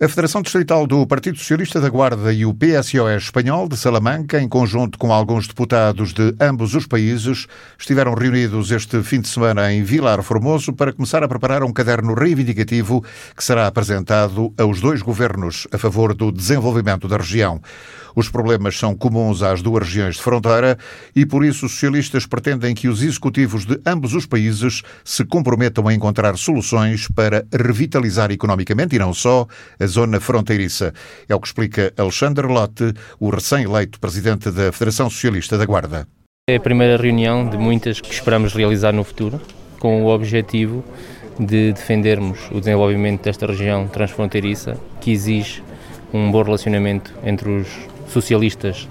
A Federação Distrital do Partido Socialista da Guarda e o PSOE espanhol de Salamanca, em conjunto com alguns deputados de ambos os países, estiveram reunidos este fim de semana em Vilar Formoso para começar a preparar um caderno reivindicativo que será apresentado aos dois governos a favor do desenvolvimento da região. Os problemas são comuns às duas regiões de fronteira e, por isso, os socialistas pretendem que os executivos de ambos os países se comprometam a encontrar soluções para revitalizar economicamente e não só a zona fronteiriça. É o que explica Alexandre Lotte, o recém-eleito presidente da Federação Socialista da Guarda. É a primeira reunião de muitas que esperamos realizar no futuro, com o objetivo de defendermos o desenvolvimento desta região transfronteiriça, que exige um bom relacionamento entre os socialistas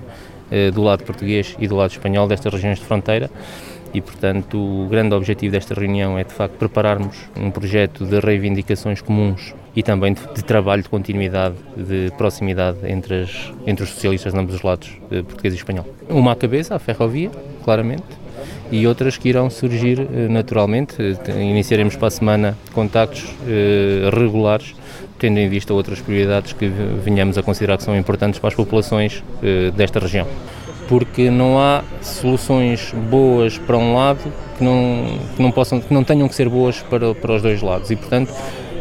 eh, do lado português e do lado espanhol destas regiões de fronteira e, portanto, o grande objetivo desta reunião é, de facto, prepararmos um projeto de reivindicações comuns e também de, de trabalho de continuidade, de proximidade entre, as, entre os socialistas de ambos os lados, eh, português e espanhol. Uma à cabeça, a ferrovia, claramente, e outras que irão surgir eh, naturalmente. Iniciaremos para a semana contactos regulares tendo em vista outras prioridades que venhamos a considerar que são importantes para as populações eh, desta região. Porque não há soluções boas para um lado que não, que não, possam, que não tenham que ser boas para, para os dois lados. E, portanto,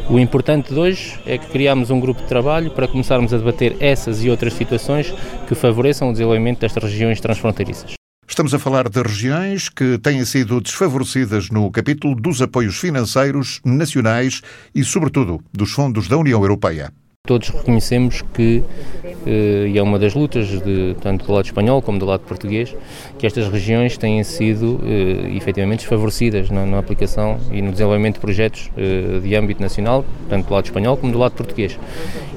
o importante de hoje é que criamos um grupo de trabalho para começarmos a debater essas e outras situações que favoreçam o desenvolvimento destas regiões transfronteiriças. Estamos a falar de regiões que têm sido desfavorecidas no capítulo dos apoios financeiros nacionais e, sobretudo, dos fundos da União Europeia. Todos reconhecemos que, e é uma das lutas, de, tanto do lado espanhol como do lado português, que estas regiões têm sido eh, efetivamente desfavorecidas na, na, aplicação e no desenvolvimento de projetos eh, de âmbito nacional, tanto do lado espanhol como do lado português.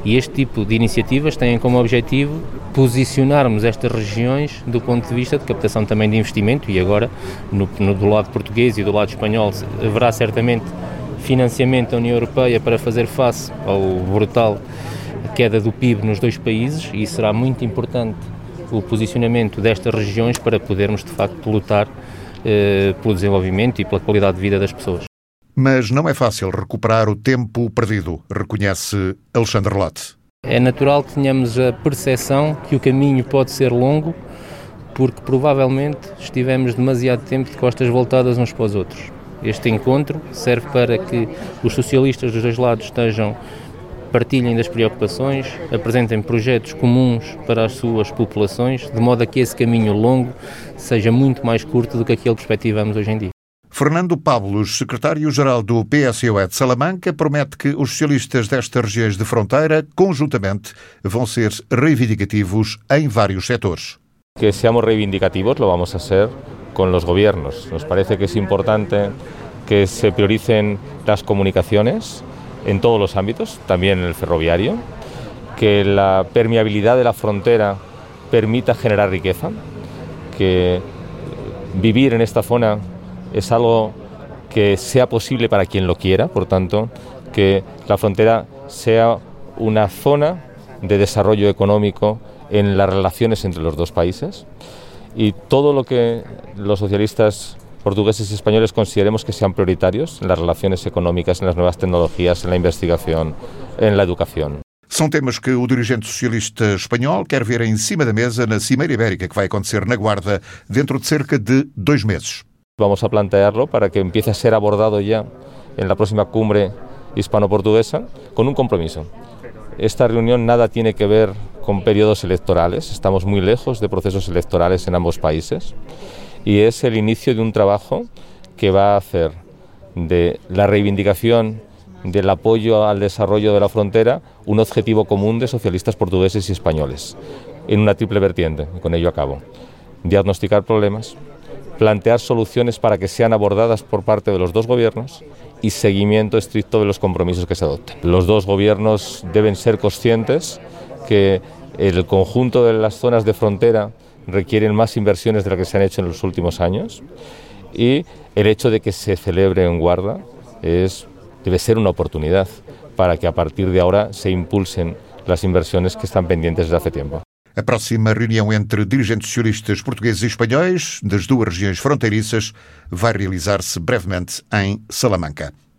E este tipo de iniciativas têm como objetivo posicionarmos estas regiões do ponto de vista de captação também de investimento e agora, no, no do lado português e do lado espanhol, haverá certamente financiamento da União Europeia para fazer face ao brutal queda do PIB nos dois países e será muito importante o posicionamento destas regiões para podermos de facto lutar eh, pelo desenvolvimento e pela qualidade de vida das pessoas. Mas não é fácil recuperar o tempo perdido, reconhece Alexandre Lotte. É natural que tenhamos a percepção que o caminho pode ser longo, porque provavelmente estivemos demasiado tempo de costas voltadas uns para os outros. Este encontro serve para que os socialistas dos dois lados estejam partilhem das preocupações, apresentem projetos comuns para as suas populações, de modo a que esse caminho longo seja muito mais curto do que aquele que perspectivamos hoje em dia. Fernando Pablos, secretário-geral do PSOE de Salamanca, promete que os socialistas destas regiões de fronteira, conjuntamente, vão ser reivindicativos em vários setores. Que seamos reivindicativos, lo vamos a ser con los gobiernos. Nos parece que es importante que se prioricen las comunicaciones en todos los ámbitos, también en el ferroviario, que la permeabilidad de la frontera permita generar riqueza, que vivir en esta zona es algo que sea posible para quien lo quiera, por tanto, que la frontera sea una zona de desarrollo económico en las relaciones entre los dos países. Y todo lo que los socialistas portugueses y españoles consideremos que sean prioritarios en las relaciones económicas, en las nuevas tecnologías, en la investigación, en la educación. São temas que o dirigente socialista espanhol quer ver em cima da mesa na Cimeira Ibérica que vai acontecer na Guarda dentro de cerca de dois meses. Vamos a plantearlo para que empiece a ser abordado ya en la próxima cumbre hispano-portuguesa con un compromiso. Esta reunión nada tiene que ver con periodos electorales, estamos muy lejos de procesos electorales en ambos países y es el inicio de un trabajo que va a hacer de la reivindicación del apoyo al desarrollo de la frontera un objetivo común de socialistas portugueses y españoles, en una triple vertiente, con ello acabo. Diagnosticar problemas, plantear soluciones para que sean abordadas por parte de los dos gobiernos y seguimiento estricto de los compromisos que se adopten. Los dos gobiernos deben ser conscientes que el conjunto de las zonas de frontera requieren más inversiones de las que se han hecho en los últimos años y el hecho de que se celebre en Guarda es, debe ser una oportunidad para que a partir de ahora se impulsen las inversiones que están pendientes desde hace tiempo. A próxima reunião entre dirigentes socialistas portugueses e espanhóis das duas regiões fronteiriças vai realizar-se brevemente em Salamanca.